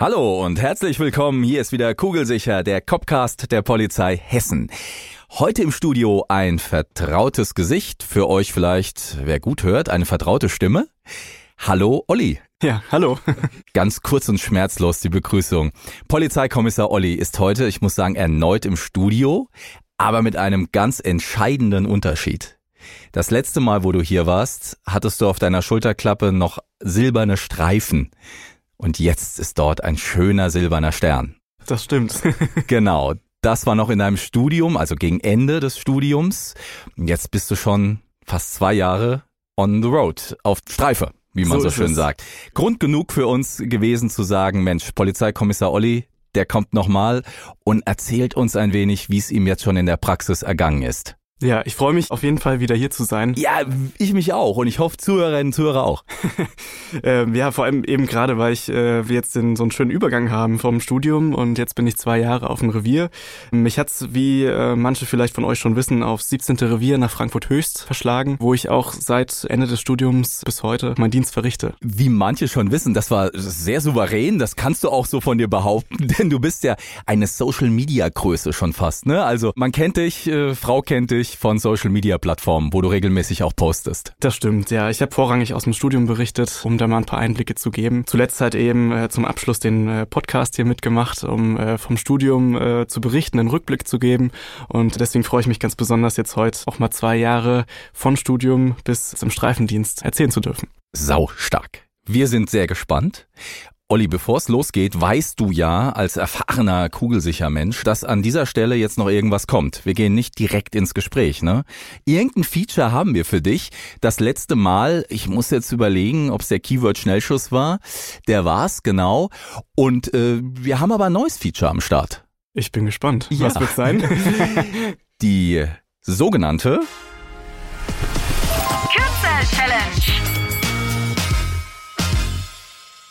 Hallo und herzlich willkommen. Hier ist wieder Kugelsicher, der Copcast der Polizei Hessen. Heute im Studio ein vertrautes Gesicht, für euch vielleicht, wer gut hört, eine vertraute Stimme. Hallo Olli. Ja, hallo. Ganz kurz und schmerzlos die Begrüßung. Polizeikommissar Olli ist heute, ich muss sagen, erneut im Studio, aber mit einem ganz entscheidenden Unterschied. Das letzte Mal, wo du hier warst, hattest du auf deiner Schulterklappe noch silberne Streifen. Und jetzt ist dort ein schöner silberner Stern. Das stimmt. genau. Das war noch in deinem Studium, also gegen Ende des Studiums. Jetzt bist du schon fast zwei Jahre on the road, auf Streife, wie man so, so schön es. sagt. Grund genug für uns gewesen zu sagen, Mensch, Polizeikommissar Olli, der kommt nochmal und erzählt uns ein wenig, wie es ihm jetzt schon in der Praxis ergangen ist. Ja, ich freue mich auf jeden Fall wieder hier zu sein. Ja, ich mich auch und ich hoffe Zuhörerinnen und Zuhörer auch. ähm, ja, vor allem eben gerade, weil ich äh, wir jetzt den, so einen schönen Übergang haben vom Studium und jetzt bin ich zwei Jahre auf dem Revier. Mich hat's, wie äh, manche vielleicht von euch schon wissen, aufs 17. Revier nach Frankfurt Höchst verschlagen, wo ich auch seit Ende des Studiums bis heute meinen Dienst verrichte. Wie manche schon wissen, das war sehr souverän, das kannst du auch so von dir behaupten, denn du bist ja eine Social Media Größe schon fast, ne? Also man kennt dich, äh, Frau kennt dich natürlich von Social Media Plattformen, wo du regelmäßig auch postest. Das stimmt, ja. Ich habe vorrangig aus dem Studium berichtet, um da mal ein paar Einblicke zu geben. Zuletzt halt eben äh, zum Abschluss den äh, Podcast hier mitgemacht, um äh, vom Studium äh, zu berichten, einen Rückblick zu geben. Und deswegen freue ich mich ganz besonders jetzt heute auch mal zwei Jahre von Studium bis zum Streifendienst erzählen zu dürfen. Sau stark. Wir sind sehr gespannt. Olli, bevor es losgeht, weißt du ja als erfahrener kugelsicher Mensch, dass an dieser Stelle jetzt noch irgendwas kommt. Wir gehen nicht direkt ins Gespräch, ne? Irgendein Feature haben wir für dich. Das letzte Mal, ich muss jetzt überlegen, ob es der Keyword Schnellschuss war. Der war's, genau. Und äh, wir haben aber ein neues Feature am Start. Ich bin gespannt. Ja. Was wird sein? Die sogenannte Kürzel Challenge.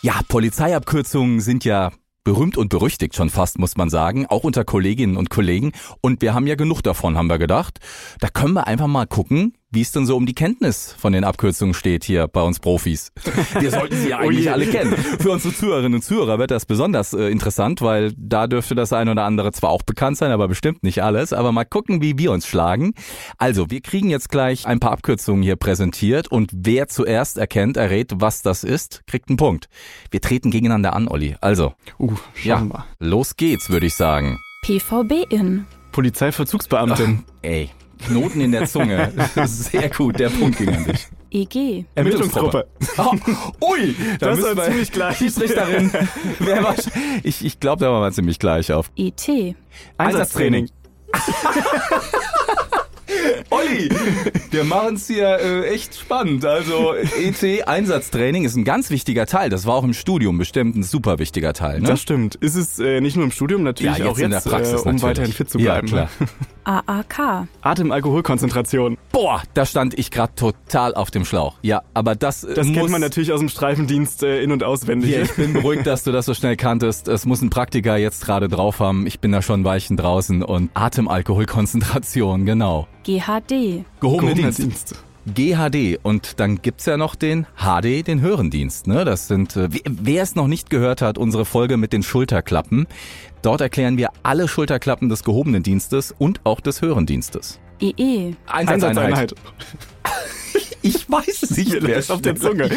Ja, Polizeiabkürzungen sind ja berühmt und berüchtigt schon fast, muss man sagen, auch unter Kolleginnen und Kollegen. Und wir haben ja genug davon, haben wir gedacht. Da können wir einfach mal gucken, wie es denn so um die Kenntnis von den Abkürzungen steht hier bei uns Profis. Wir sollten sie ja oh eigentlich oh alle kennen. Für unsere Zuhörerinnen und Zuhörer wird das besonders äh, interessant, weil da dürfte das eine oder andere zwar auch bekannt sein, aber bestimmt nicht alles. Aber mal gucken, wie wir uns schlagen. Also, wir kriegen jetzt gleich ein paar Abkürzungen hier präsentiert und wer zuerst erkennt, errät, was das ist, kriegt einen Punkt. Wir treten gegeneinander an, Olli. Also, uh, ja, mal. los geht's, würde ich sagen. PVB in. Polizeivollzugsbeamtin. Ach, ey, Knoten in der Zunge. Sehr gut, der Punkt ging an dich. EG. Ermittlungsgruppe. Oh, ui, da das war ziemlich gleich. Schiedsrichterin. Wer war, ich ich glaube, da war man ziemlich gleich auf. IT. Einsatztraining. Olli, wir machen es hier äh, echt spannend. Also EC-Einsatztraining ist ein ganz wichtiger Teil. Das war auch im Studium bestimmt ein super wichtiger Teil. Ne? Das stimmt. Ist es äh, nicht nur im Studium, natürlich ja, jetzt auch jetzt, in der Praxis, äh, um natürlich. weiterhin fit zu bleiben. Ja, klar. AAK. Atemalkoholkonzentration. Boah, da stand ich gerade total auf dem Schlauch. Ja, aber das äh, Das muss, kennt man natürlich aus dem Streifendienst äh, in- und auswendig. Ja, ich bin beruhigt, dass du das so schnell kanntest. Es muss ein Praktiker jetzt gerade drauf haben. Ich bin da schon Weichen draußen und Atemalkoholkonzentration, genau. GHD. Gehobene Gehobener Dienst. Dienst. GHD und dann gibt's ja noch den HD, den Hörendienst. Ne? Das sind, äh, wer- wer es noch nicht gehört hat, unsere Folge mit den Schulterklappen. Dort erklären wir alle Schulterklappen des gehobenen Dienstes und auch des Hörendienstes. EE. Einsatzeinheit. Ich weiß es nicht, Mir lag auf der Zunge.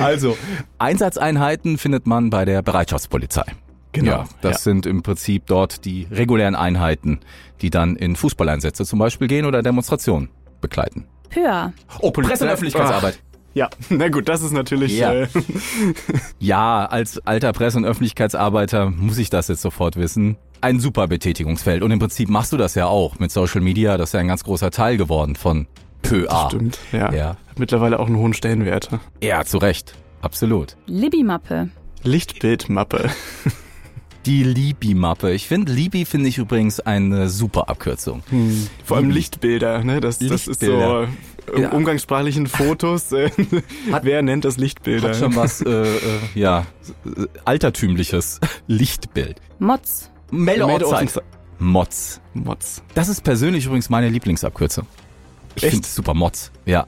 Also, Einsatzeinheiten findet man bei der Bereitschaftspolizei. Genau, Ja, das ja. sind im Prinzip dort die regulären Einheiten, die dann in Fußballeinsätze zum Beispiel gehen oder Demonstrationen begleiten. Pör. Oh, Presse- und Öffentlichkeitsarbeit. Ja, na gut, das ist natürlich. Ja. Äh, Ja, als alter Presse- und Öffentlichkeitsarbeiter muss ich das jetzt sofort wissen. Ein super Betätigungsfeld. Und im Prinzip machst du das ja auch mit Social Media. Das ist ja ein ganz großer Teil geworden von peu à. Stimmt, ja. Ja. Hat mittlerweile auch einen hohen Stellenwert. ja, zu Recht. Absolut. Libby-Mappe. Lichtbildmappe. Die Libi-Mappe. Ich finde, Libi finde ich übrigens eine super Abkürzung. Hm. Vor allem. Lichtbilder, ne? Das, das ist so Lichtbilder. im Ja. umgangssprachlichen Fotos. Äh, wer nennt das Lichtbilder? Hat schon was, äh, äh, ja, äh, altertümliches Lichtbild. Mods. Meldeortzeit. Mods. Mods. Das ist persönlich übrigens meine Lieblingsabkürzung. Ich Echt? finde es super Mods. Ja.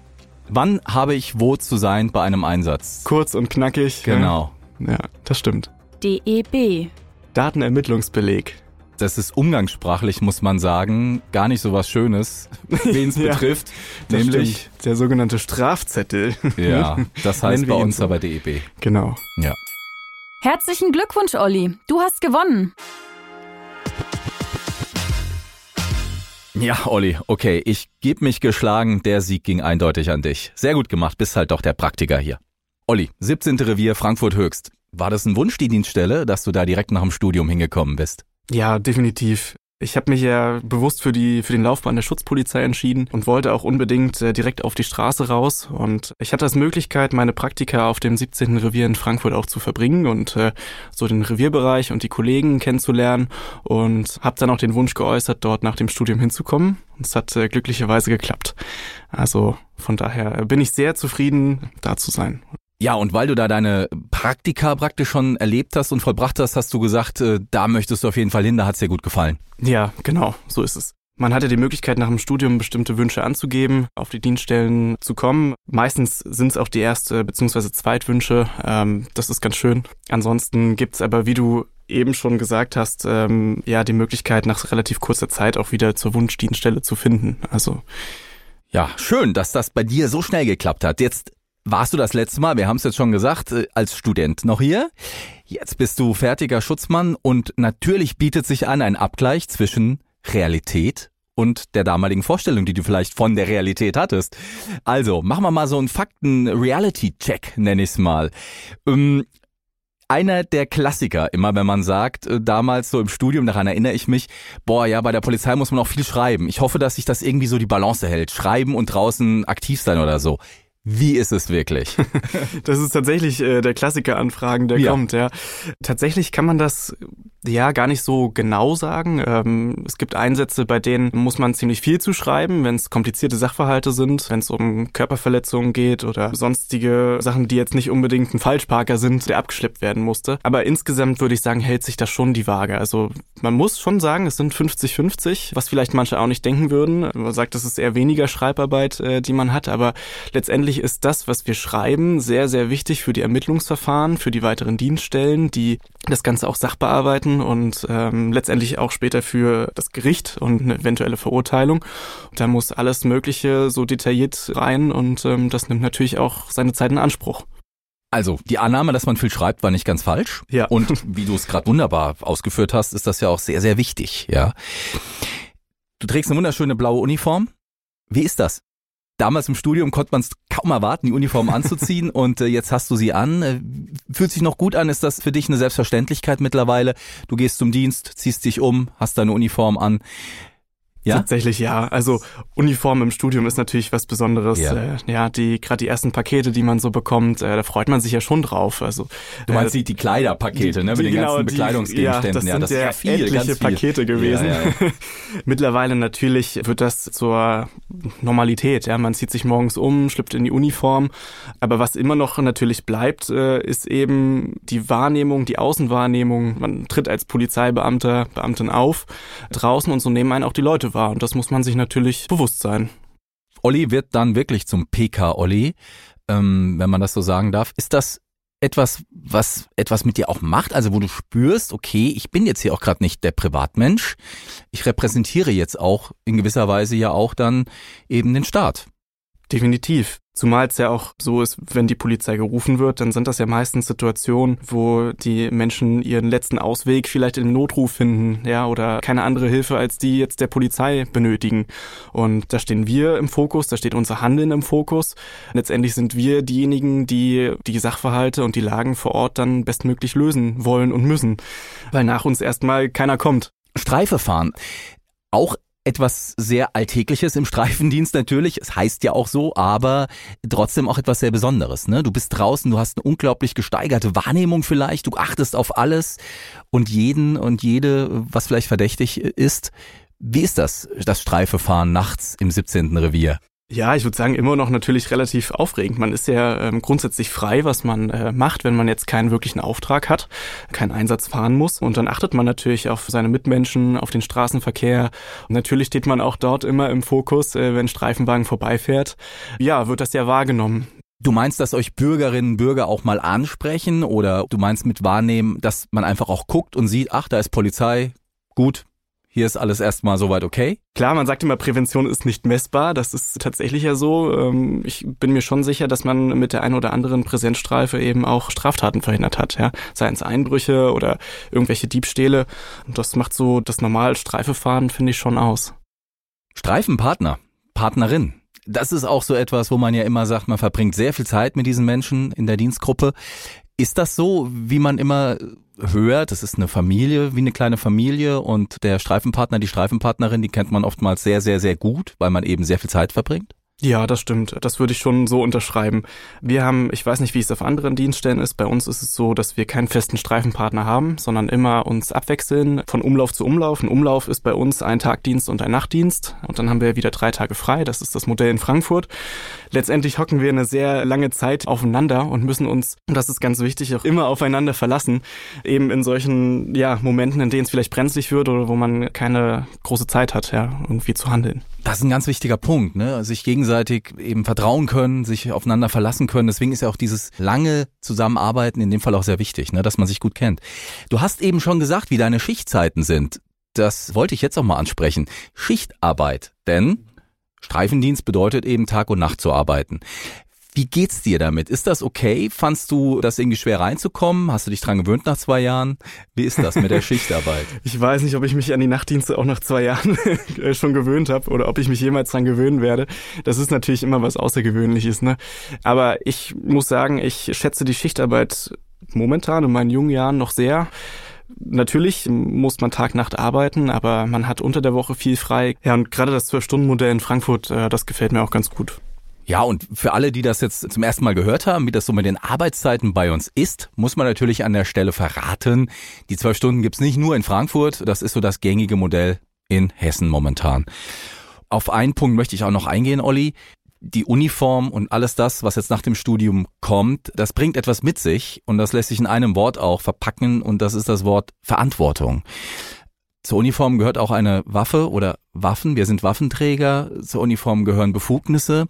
Wann habe ich wo zu sein bei einem Einsatz? Kurz und knackig. Genau. Ja, ja das stimmt. DEB. Datenermittlungsbeleg. Das ist umgangssprachlich, muss man sagen, gar nicht so was Schönes, wen es Ja, betrifft. Das nämlich, stimmt. der sogenannte Strafzettel. ja, das heißt bei uns so. aber DEB. Genau. Ja. Herzlichen Glückwunsch, Olli. Du hast gewonnen. Ja, Olli, okay, ich geb mich geschlagen, der Sieg ging eindeutig an dich. Sehr gut gemacht, bist halt doch der Praktiker hier. Olli, 17. Revier Frankfurt Höchst. War das ein Wunsch, die Dienststelle, dass du da direkt nach dem Studium hingekommen bist? Ja, definitiv. Ich habe mich ja bewusst für die für den Laufbahn der Schutzpolizei entschieden und wollte auch unbedingt äh, direkt auf die Straße raus. Und ich hatte als Möglichkeit, meine Praktika auf dem 17. Revier in Frankfurt auch zu verbringen und äh, so den Revierbereich und die Kollegen kennenzulernen. Und habe dann auch den Wunsch geäußert, dort nach dem Studium hinzukommen. Und es hat äh, glücklicherweise geklappt. Also von daher bin ich sehr zufrieden, da zu sein. Ja, und weil du da deine Praktika praktisch schon erlebt hast und vollbracht hast, hast du gesagt, äh, da möchtest du auf jeden Fall hin, da hat's dir gut gefallen. Ja, genau, so ist es. Man hatte die Möglichkeit, nach dem Studium bestimmte Wünsche anzugeben, auf die Dienststellen zu kommen. Meistens sind es auch die erste bzw. Zweitwünsche. Ähm, das ist ganz schön. Ansonsten gibt's aber, wie du eben schon gesagt hast, ähm, ja die Möglichkeit, nach relativ kurzer Zeit auch wieder zur Wunschdienststelle zu finden. Also Ja, schön, dass das bei dir so schnell geklappt hat. Jetzt warst du das letzte Mal, wir haben es jetzt schon gesagt, äh, als Student noch hier. Jetzt bist du fertiger Schutzmann und natürlich bietet sich an ein Abgleich zwischen Realität und der damaligen Vorstellung, die du vielleicht von der Realität hattest. Also, machen wir mal so einen Fakten-Reality-Check, nenne ich es mal. Ähm, einer der Klassiker, immer wenn man sagt, äh, damals so im Studium, daran erinnere ich mich, boah, ja, bei der Polizei muss man auch viel schreiben. Ich hoffe, dass sich das irgendwie so die Balance hält. Schreiben und draußen aktiv sein oder so. Wie ist es wirklich? Das ist tatsächlich äh, der Klassiker-Anfragen, der Ja. kommt, ja. Tatsächlich kann man das ja gar nicht so genau sagen. Ähm, es gibt Einsätze, bei denen muss man ziemlich viel zu schreiben, wenn es komplizierte Sachverhalte sind, wenn es um Körperverletzungen geht oder sonstige Sachen, die jetzt nicht unbedingt ein Falschparker sind, der abgeschleppt werden musste. Aber insgesamt würde ich sagen, hält sich das schon die Waage. Also man muss schon sagen, es sind 50-50, was vielleicht manche auch nicht denken würden. Man sagt, es ist eher weniger Schreibarbeit, äh, die man hat, aber letztendlich ist das, was wir schreiben, sehr, sehr wichtig für die Ermittlungsverfahren, für die weiteren Dienststellen, die das Ganze auch sachbearbeiten und ähm, letztendlich auch später für das Gericht und eine eventuelle Verurteilung. Da muss alles Mögliche so detailliert rein und ähm, das nimmt natürlich auch seine Zeit in Anspruch. Also, die Annahme, dass man viel schreibt, war nicht ganz falsch. Ja. Und wie du es gerade wunderbar ausgeführt hast, ist das ja auch sehr, sehr wichtig, ja. Du trägst eine wunderschöne blaue Uniform. Wie ist das? Damals im Studium konnte man es kaum erwarten, die Uniform anzuziehen und äh, jetzt hast du sie an. Äh, fühlt sich noch gut an? Ist das für dich eine Selbstverständlichkeit mittlerweile? Du gehst zum Dienst, ziehst dich um, hast deine Uniform an. Ja? Tatsächlich ja. Also Uniform im Studium ist natürlich was Besonderes. Ja. Äh, ja, die gerade die ersten Pakete, die man so bekommt, äh, da freut man sich ja schon drauf. Also Du meinst äh, die, die Kleiderpakete, ne? Mit den genau, ganzen die- Bekleidungsgegenständen. Ja, das sind ja, ist ja viel, etliche viel. Pakete gewesen. Ja, ja, ja. Mittlerweile natürlich wird das zur Normalität. Ja, man zieht sich morgens um, schlüpft in die Uniform. Aber was immer noch natürlich bleibt, äh, ist eben die Wahrnehmung, die Außenwahrnehmung. Man tritt als Polizeibeamter, Beamtin auf draußen und so nehmen einen auch die Leute wahr. Und das muss man sich natürlich bewusst sein. Olli wird dann wirklich zum PK-Olli, ähm, wenn man das so sagen darf. Ist das etwas, was etwas mit dir auch macht? Also wo du spürst, okay, ich bin jetzt hier auch gerade nicht der Privatmensch. Ich repräsentiere jetzt auch in gewisser Weise ja auch dann eben den Staat. Definitiv. Zumal es ja auch so ist, wenn die Polizei gerufen wird, dann sind das ja meistens Situationen, wo die Menschen ihren letzten Ausweg vielleicht in Notruf finden, ja, oder keine andere Hilfe als die jetzt der Polizei benötigen. Und da stehen wir im Fokus, da steht unser Handeln im Fokus. Letztendlich sind wir diejenigen, die die Sachverhalte und die Lagen vor Ort dann bestmöglich lösen wollen und müssen, weil nach uns erstmal keiner kommt. Streife fahren. Auch etwas sehr Alltägliches im Streifendienst natürlich. Es heißt ja auch so, aber trotzdem auch etwas sehr Besonderes. Ne? Du bist draußen, du hast eine unglaublich gesteigerte Wahrnehmung vielleicht, du achtest auf alles und jeden und jede, was vielleicht verdächtig ist. Wie ist das, das Streifefahren nachts im 17. Revier? Ja, ich würde sagen, immer noch natürlich relativ aufregend. Man ist ja ähm, grundsätzlich frei, was man äh, macht, wenn man jetzt keinen wirklichen Auftrag hat, keinen Einsatz fahren muss. Und dann achtet man natürlich auf seine Mitmenschen, auf den Straßenverkehr. Und natürlich steht man auch dort immer im Fokus, äh, wenn Streifenwagen vorbeifährt. Ja, wird das ja wahrgenommen. Du meinst, dass euch Bürgerinnen und Bürger auch mal ansprechen oder du meinst mit wahrnehmen, dass man einfach auch guckt und sieht, ach, da ist Polizei, gut, hier ist alles erstmal soweit okay? Klar, man sagt immer, Prävention ist nicht messbar. Das ist tatsächlich ja so. Ähm, ich bin mir schon sicher, dass man mit der einen oder anderen Präsenzstreife eben auch Straftaten verhindert hat. Ja? Seien es Einbrüche oder irgendwelche Diebstähle. Und das macht so das normal Streifefahren, finde ich, schon aus. Streifenpartner, Partnerin. Das ist auch so etwas, wo man ja immer sagt, man verbringt sehr viel Zeit mit diesen Menschen in der Dienstgruppe. Ist das so, wie man immer hört? Das ist eine Familie, wie eine kleine Familie und der Streifenpartner, die Streifenpartnerin, die kennt man oftmals sehr, sehr, sehr gut, weil man eben sehr viel Zeit verbringt? Ja, das stimmt. Das würde ich schon so unterschreiben. Wir haben, ich weiß nicht, wie es auf anderen Dienststellen ist. Bei uns ist es so, dass wir keinen festen Streifenpartner haben, sondern immer uns abwechseln von Umlauf zu Umlauf. Ein Umlauf ist bei uns ein Tagdienst und ein Nachtdienst. Und dann haben wir wieder drei Tage frei. Das ist das Modell in Frankfurt. Letztendlich hocken wir eine sehr lange Zeit aufeinander und müssen uns, und das ist ganz wichtig, auch immer aufeinander verlassen. Eben in solchen, ja, Momenten, in denen es vielleicht brenzlig wird oder wo man keine große Zeit hat, ja, irgendwie zu handeln. Das ist ein ganz wichtiger Punkt, ne? Sich gegenseitig eben vertrauen können, sich aufeinander verlassen können. Deswegen ist ja auch dieses lange Zusammenarbeiten in dem Fall auch sehr wichtig, ne? dass man sich gut kennt. Du hast eben schon gesagt, wie deine Schichtzeiten sind. Das wollte ich jetzt auch mal ansprechen. Schichtarbeit. Denn Streifendienst bedeutet eben Tag und Nacht zu arbeiten. Wie geht's dir damit? Ist das okay? Fandst du das irgendwie schwer reinzukommen? Hast du dich dran gewöhnt nach zwei Jahren? Wie ist das mit der Schichtarbeit? Ich weiß nicht, ob ich mich an die Nachtdienste auch nach zwei Jahren schon gewöhnt habe oder ob ich mich jemals dran gewöhnen werde. Das ist natürlich immer was Außergewöhnliches, ne? Aber ich muss sagen, ich schätze die Schichtarbeit momentan in meinen jungen Jahren noch sehr. Natürlich muss man Tag, Nacht arbeiten, aber man hat unter der Woche viel frei. Ja, und gerade das Zwölf-Stunden-Modell in Frankfurt, äh, das gefällt mir auch ganz gut. Ja, und für alle, die das jetzt zum ersten Mal gehört haben, wie das so mit den Arbeitszeiten bei uns ist, muss man natürlich an der Stelle verraten. Die zwölf Stunden gibt's nicht nur in Frankfurt, das ist so das gängige Modell in Hessen momentan. Auf einen Punkt möchte ich auch noch eingehen, Olli. Die Uniform und alles das, was jetzt nach dem Studium kommt, das bringt etwas mit sich und das lässt sich in einem Wort auch verpacken und das ist das Wort Verantwortung. Zur Uniform gehört auch eine Waffe oder Waffen. Wir sind Waffenträger. Zur Uniform gehören Befugnisse.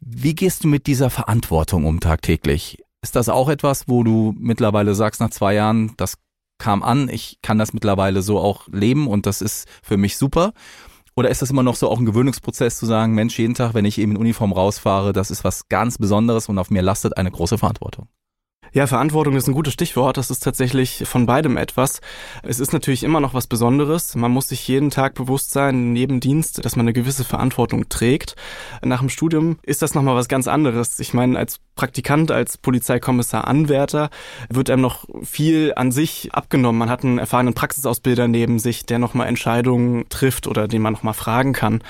Wie gehst du mit dieser Verantwortung um tagtäglich? Ist das auch etwas, wo du mittlerweile sagst, nach zwei Jahren, das kam an, ich kann das mittlerweile so auch leben und das ist für mich super? Oder ist das immer noch so auch ein Gewöhnungsprozess zu sagen, Mensch, jeden Tag, wenn ich eben in Uniform rausfahre, das ist was ganz Besonderes und auf mir lastet eine große Verantwortung? Ja, Verantwortung ist ein gutes Stichwort. Das ist tatsächlich von beidem etwas. Es ist natürlich immer noch was Besonderes. Man muss sich jeden Tag bewusst sein, in jedem Dienst, dass man eine gewisse Verantwortung trägt. Nach dem Studium ist das nochmal was ganz anderes. Ich meine, als Praktikant, als Polizeikommissar Anwärter wird einem noch viel an sich abgenommen. Man hat einen erfahrenen Praxisausbilder neben sich, der nochmal Entscheidungen trifft oder den man nochmal fragen kann.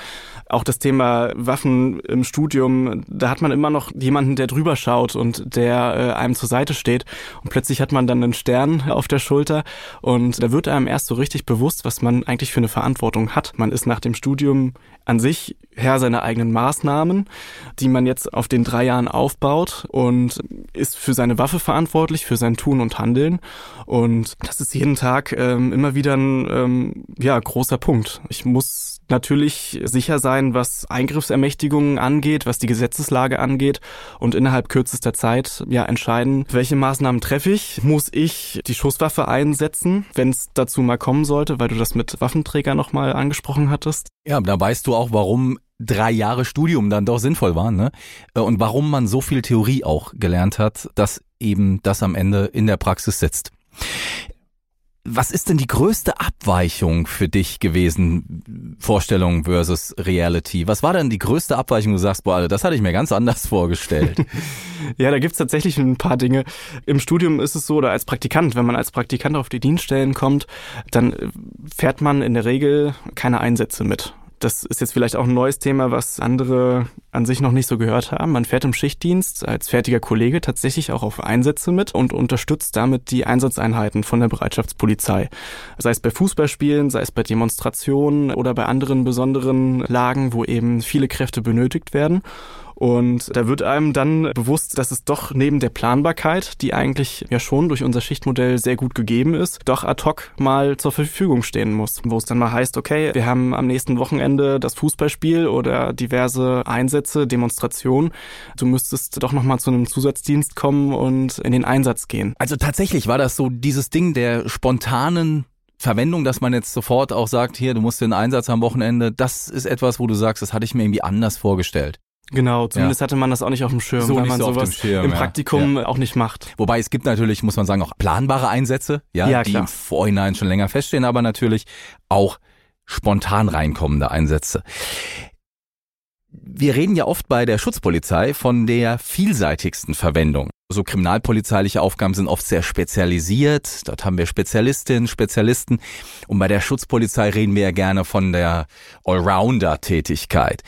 Auch das Thema Waffen im Studium, da hat man immer noch jemanden, der drüber schaut und der äh, einem zur Seite steht. Und plötzlich hat man dann einen Stern auf der Schulter und da wird einem erst so richtig bewusst, was man eigentlich für eine Verantwortung hat. Man ist nach dem Studium an sich Herr seiner eigenen Maßnahmen, die man jetzt auf den drei Jahren aufbaut und ist für seine Waffe verantwortlich, für sein Tun und Handeln. Und das ist jeden Tag ähm, immer wieder ein ähm, ja, großer Punkt. Ich muss natürlich sicher sein, was Eingriffsermächtigungen angeht, was die Gesetzeslage angeht und innerhalb kürzester Zeit ja entscheiden, welche Maßnahmen treffe ich. Muss ich die Schusswaffe einsetzen, wenn es dazu mal kommen sollte, weil du das mit Waffenträger nochmal angesprochen hattest? Ja, da weißt du auch, warum drei Jahre Studium dann doch sinnvoll waren, ne? Und warum man so viel Theorie auch gelernt hat, dass eben das am Ende in der Praxis sitzt. Was ist denn die größte Abweichung für dich gewesen, Vorstellung versus Reality? Was war denn die größte Abweichung, du sagst, boah, das hatte ich mir ganz anders vorgestellt? ja, da gibt's tatsächlich ein paar Dinge. Im Studium ist es so, oder als Praktikant, wenn man als Praktikant auf die Dienststellen kommt, dann fährt man in der Regel keine Einsätze mit Das ist jetzt vielleicht auch ein neues Thema, was andere an sich noch nicht so gehört haben. Man fährt im Schichtdienst als fertiger Kollege tatsächlich auch auf Einsätze mit und unterstützt damit die Einsatzeinheiten von der Bereitschaftspolizei. Sei es bei Fußballspielen, sei es bei Demonstrationen oder bei anderen besonderen Lagen, wo eben viele Kräfte benötigt werden. Und da wird einem dann bewusst, dass es doch neben der Planbarkeit, die eigentlich ja schon durch unser Schichtmodell sehr gut gegeben ist, doch ad hoc mal zur Verfügung stehen muss. Wo es dann mal heißt, okay, wir haben am nächsten Wochenende das Fußballspiel oder diverse Einsätze, Demonstrationen. Du müsstest doch nochmal zu einem Zusatzdienst kommen und in den Einsatz gehen. Also tatsächlich war das so dieses Ding der spontanen Verwendung, dass man jetzt sofort auch sagt, hier, du musst den Einsatz am Wochenende, das ist etwas, wo du sagst, das hatte ich mir irgendwie anders vorgestellt. Genau, zumindest ja. hatte man das auch nicht auf dem Schirm, so weil man so sowas Schirm, im Praktikum ja. auch nicht macht. Wobei es gibt natürlich, muss man sagen, auch planbare Einsätze, ja, ja die klar. im Vorhinein schon länger feststehen, aber natürlich auch spontan reinkommende Einsätze. Wir reden ja oft bei der Schutzpolizei von der vielseitigsten Verwendung. So kriminalpolizeiliche Aufgaben sind oft sehr spezialisiert. Dort haben wir Spezialistinnen, Spezialisten. Und bei der Schutzpolizei reden wir ja gerne von der Allrounder-Tätigkeit.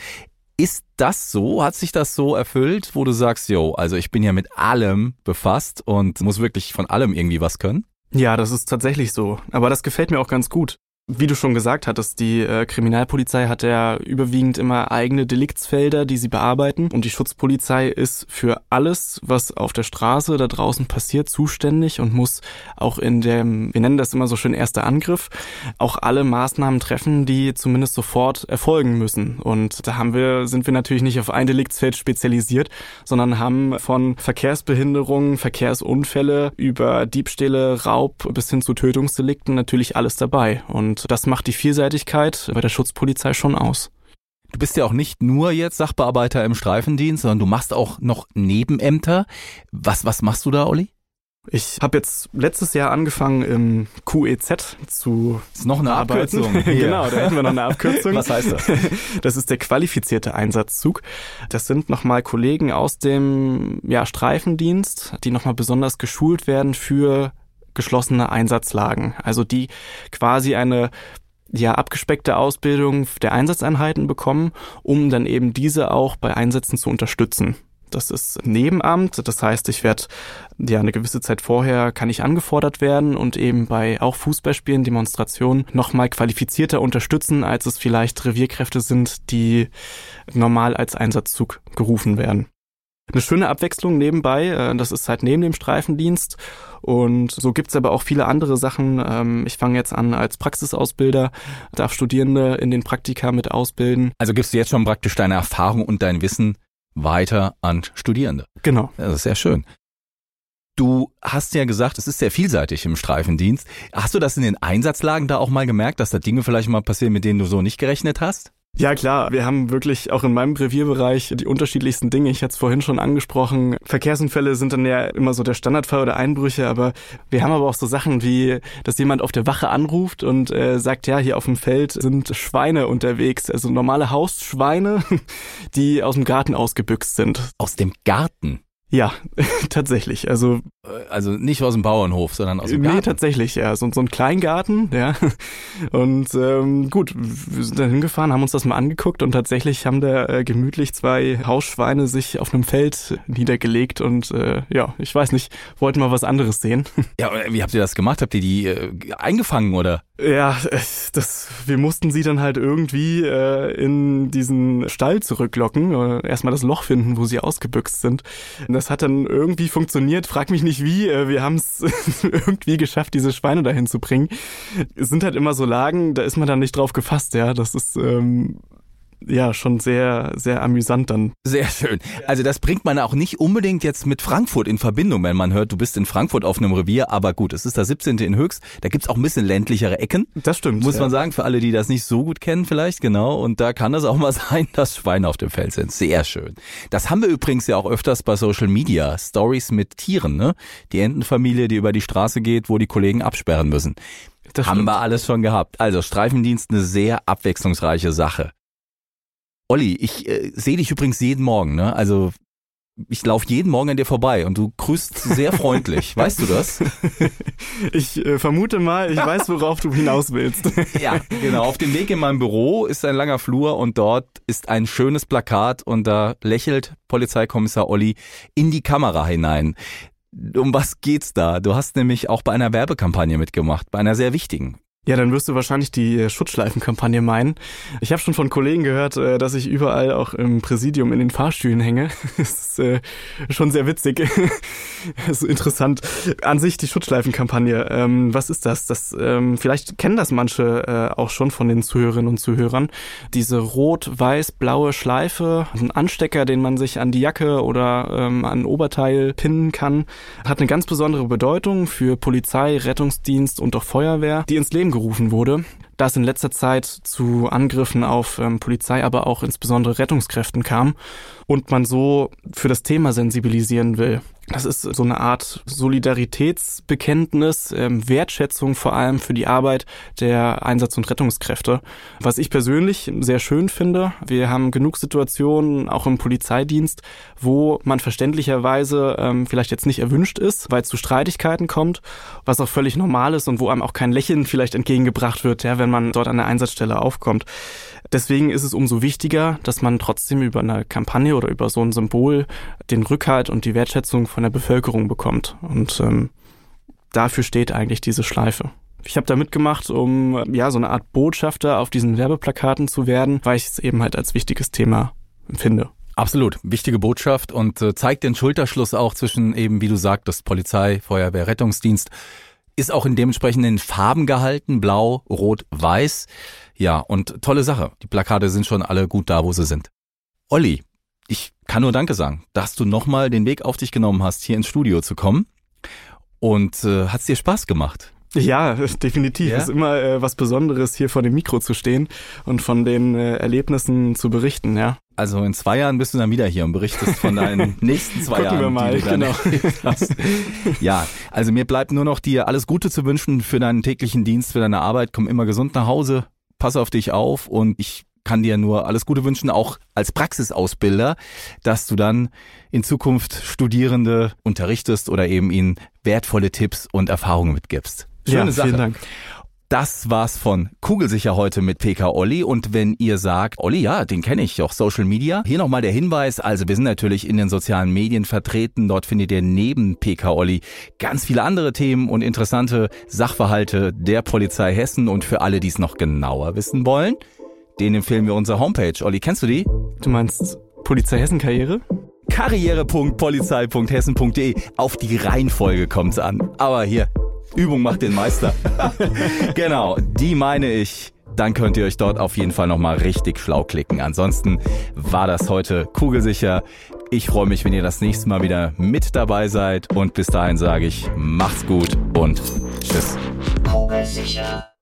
Ist das so? Hat sich das so erfüllt, wo du sagst, yo, also ich bin ja mit allem befasst und muss wirklich von allem irgendwie was können? Ja, das ist tatsächlich so. Aber das gefällt mir auch ganz gut. Wie du schon gesagt hattest, die äh, Kriminalpolizei hat ja überwiegend immer eigene Deliktsfelder, die sie bearbeiten. Und die Schutzpolizei ist für alles, was auf der Straße da draußen passiert, zuständig und muss auch in dem, wir nennen das immer so schön erster Angriff, auch alle Maßnahmen treffen, die zumindest sofort erfolgen müssen. Und da haben wir, sind wir natürlich nicht auf ein Deliktsfeld spezialisiert, sondern haben von Verkehrsbehinderungen, Verkehrsunfälle über Diebstähle, Raub bis hin zu Tötungsdelikten natürlich alles dabei. Und und das macht die Vielseitigkeit bei der Schutzpolizei schon aus. Du bist ja auch nicht nur jetzt Sachbearbeiter im Streifendienst, sondern du machst auch noch Nebenämter. Was, was machst du da, Olli? Ich habe jetzt letztes Jahr angefangen im QEZ zu das ist noch eine arbeiten. Abkürzung. genau, da hätten wir noch eine Abkürzung. Was heißt das? Das ist der qualifizierte Einsatzzug. Das sind nochmal Kollegen aus dem ja, Streifendienst, die nochmal besonders geschult werden für geschlossene Einsatzlagen, also die quasi eine ja, abgespeckte Ausbildung der Einsatzeinheiten bekommen, um dann eben diese auch bei Einsätzen zu unterstützen. Das ist Nebenamt, das heißt, ich werde ja eine gewisse Zeit vorher kann ich angefordert werden und eben bei auch Fußballspielen, Demonstrationen nochmal qualifizierter unterstützen, als es vielleicht Revierkräfte sind, die normal als Einsatzzug gerufen werden. Eine schöne Abwechslung nebenbei, äh, das ist halt neben dem Streifendienst und so gibt's aber auch viele andere Sachen. Ähm, ich fange jetzt an als Praxisausbilder, darf Studierende in den Praktika mit ausbilden. Also gibst du jetzt schon praktisch deine Erfahrung und dein Wissen weiter an Studierende. Genau. Das ist sehr schön. Du hast ja gesagt, es ist sehr vielseitig im Streifendienst. Hast du das in den Einsatzlagen da auch mal gemerkt, dass da Dinge vielleicht mal passieren, mit denen du so nicht gerechnet hast? Ja klar, wir haben wirklich auch in meinem Revierbereich die unterschiedlichsten Dinge. Ich hatte es vorhin schon angesprochen. Verkehrsunfälle sind dann ja immer so der Standardfall oder Einbrüche, aber wir haben aber auch so Sachen wie, dass jemand auf der Wache anruft und äh, sagt, ja, hier auf dem Feld sind Schweine unterwegs, also normale Hausschweine, die aus dem Garten ausgebüxt sind. Aus dem Garten? Ja, tatsächlich. Also also nicht aus dem Bauernhof, sondern aus dem Garten. Nee, tatsächlich, ja. So, so ein Kleingarten, ja. Und ähm, gut, wir sind da hingefahren, haben uns das mal angeguckt und tatsächlich haben da äh, gemütlich zwei Hausschweine sich auf einem Feld niedergelegt und äh, ja, ich weiß nicht, wollten mal was anderes sehen. Ja, wie habt ihr das gemacht? Habt ihr die äh, eingefangen oder? Ja, das, wir mussten sie dann halt irgendwie äh, in diesen Stall zurücklocken, äh, erstmal das Loch finden, wo sie ausgebüxt sind. Das hat dann irgendwie funktioniert, frag mich nicht wie, äh, wir haben es irgendwie geschafft, diese Schweine dahin zu bringen. Es sind halt immer so Lagen, da ist man dann nicht drauf gefasst, ja, das ist ähm, ja schon sehr, sehr amüsant dann. Sehr schön. Also das bringt man auch nicht unbedingt jetzt mit Frankfurt in Verbindung, wenn man hört, du bist in Frankfurt auf einem Revier, aber gut, es ist der 17. in Höchst, da gibt's auch ein bisschen ländlichere Ecken. Das stimmt. Muss ja. man sagen, für alle, die das nicht so gut kennen vielleicht, genau. Und da kann es auch mal sein, dass Schweine auf dem Feld sind. Sehr schön. Das haben wir übrigens ja auch öfters bei Social Media. Stories mit Tieren, ne? Die Entenfamilie, die über die Straße geht, wo die Kollegen absperren müssen. Das haben stimmt. wir alles schon gehabt. Also Streifendienst eine sehr abwechslungsreiche Sache. Olli, ich äh, sehe dich übrigens jeden Morgen, ne? Also ich laufe jeden Morgen an dir vorbei und du grüßt sehr freundlich. weißt du das? Ich äh, vermute mal, ich weiß, worauf du hinaus willst. ja, genau. Auf dem Weg in mein Büro ist ein langer Flur und dort ist ein schönes Plakat und da lächelt Polizeikommissar Olli in die Kamera hinein. Um was geht's da? Du hast nämlich auch bei einer Werbekampagne mitgemacht, bei einer sehr wichtigen. Ja, dann wirst du wahrscheinlich die äh, Schutzschleifenkampagne meinen. Ich habe schon von Kollegen gehört, äh, dass ich überall auch im Präsidium in den Fahrstühlen hänge. Das ist äh, schon sehr witzig. Das ist interessant. An sich die Schutzschleifenkampagne. Ähm, was ist das? Das ähm, vielleicht kennen das manche auch schon von den Zuhörerinnen und Zuhörern. Diese rot-weiß-blaue Schleife, ein Anstecker, den man sich an die Jacke oder ähm, an ein Oberteil pinnen kann, hat eine ganz besondere Bedeutung für Polizei, Rettungsdienst und auch Feuerwehr, die ins Leben gerufen wurde, da es in letzter Zeit zu Angriffen auf ähm, Polizei, aber auch insbesondere Rettungskräften kam und man so für das Thema sensibilisieren will. Das ist so eine Art Solidaritätsbekenntnis, ähm, Wertschätzung vor allem für die Arbeit der Einsatz- und Rettungskräfte. Was ich persönlich sehr schön finde. Wir haben genug Situationen, auch im Polizeidienst, wo man verständlicherweise ähm, vielleicht jetzt nicht erwünscht ist, weil es zu Streitigkeiten kommt, was auch völlig normal ist und wo einem auch kein Lächeln vielleicht entgegengebracht wird, ja, wenn man dort an der Einsatzstelle aufkommt. Deswegen ist es umso wichtiger, dass man trotzdem über eine Kampagne oder über so ein Symbol den Rückhalt und die Wertschätzung von der Bevölkerung bekommt. Und ähm, dafür steht eigentlich diese Schleife. Ich habe da mitgemacht, um ja so eine Art Botschafter auf diesen Werbeplakaten zu werden, weil ich es eben halt als wichtiges Thema empfinde. Absolut, wichtige Botschaft und äh, zeigt den Schulterschluss auch zwischen eben, wie du sagtest, Polizei, Feuerwehr, Rettungsdienst. Ist auch in dementsprechenden Farben gehalten, blau, rot, weiß. Ja, und tolle Sache. Die Plakate sind schon alle gut da, wo sie sind. Olli, ich kann nur Danke sagen, dass du nochmal den Weg auf dich genommen hast, hier ins Studio zu kommen. Und äh, hat's dir Spaß gemacht? Ja, definitiv. Ja? ist immer äh, was Besonderes, hier vor dem Mikro zu stehen und von den äh, Erlebnissen zu berichten, ja. Also in zwei Jahren bist du dann wieder hier und berichtest von deinen nächsten zwei Gucken Jahren. Wir mal, genau. Ja, also mir bleibt nur noch dir alles Gute zu wünschen für deinen täglichen Dienst, für deine Arbeit. Komm immer gesund nach Hause, pass auf dich auf und ich kann dir nur alles Gute wünschen, auch als Praxisausbilder, dass du dann in Zukunft Studierende unterrichtest oder eben ihnen wertvolle Tipps und Erfahrungen mitgibst. Schöne ja, Sache. Vielen Dank. Das war's von Kugelsicher heute mit PK Olli. Und wenn ihr sagt, Olli, ja, den kenne ich, auch Social Media. Hier nochmal der Hinweis. Also wir sind natürlich in den sozialen Medien vertreten. Dort findet ihr neben PK Olli ganz viele andere Themen und interessante Sachverhalte der Polizei Hessen. Und für alle, die es noch genauer wissen wollen, denen empfehlen wir unsere Homepage. Olli, kennst du die? Du meinst Polizei Hessen Karriere? Karriere.polizei.hessen.de. Auf die Reihenfolge kommt's an. Aber hier, Übung macht den Meister. genau, die meine ich. Dann könnt ihr euch dort auf jeden Fall nochmal richtig schlau klicken. Ansonsten war das heute kugelsicher. Ich freue mich, wenn ihr das nächste Mal wieder mit dabei seid. Und bis dahin sage ich, macht's gut und tschüss. Kugelsicher.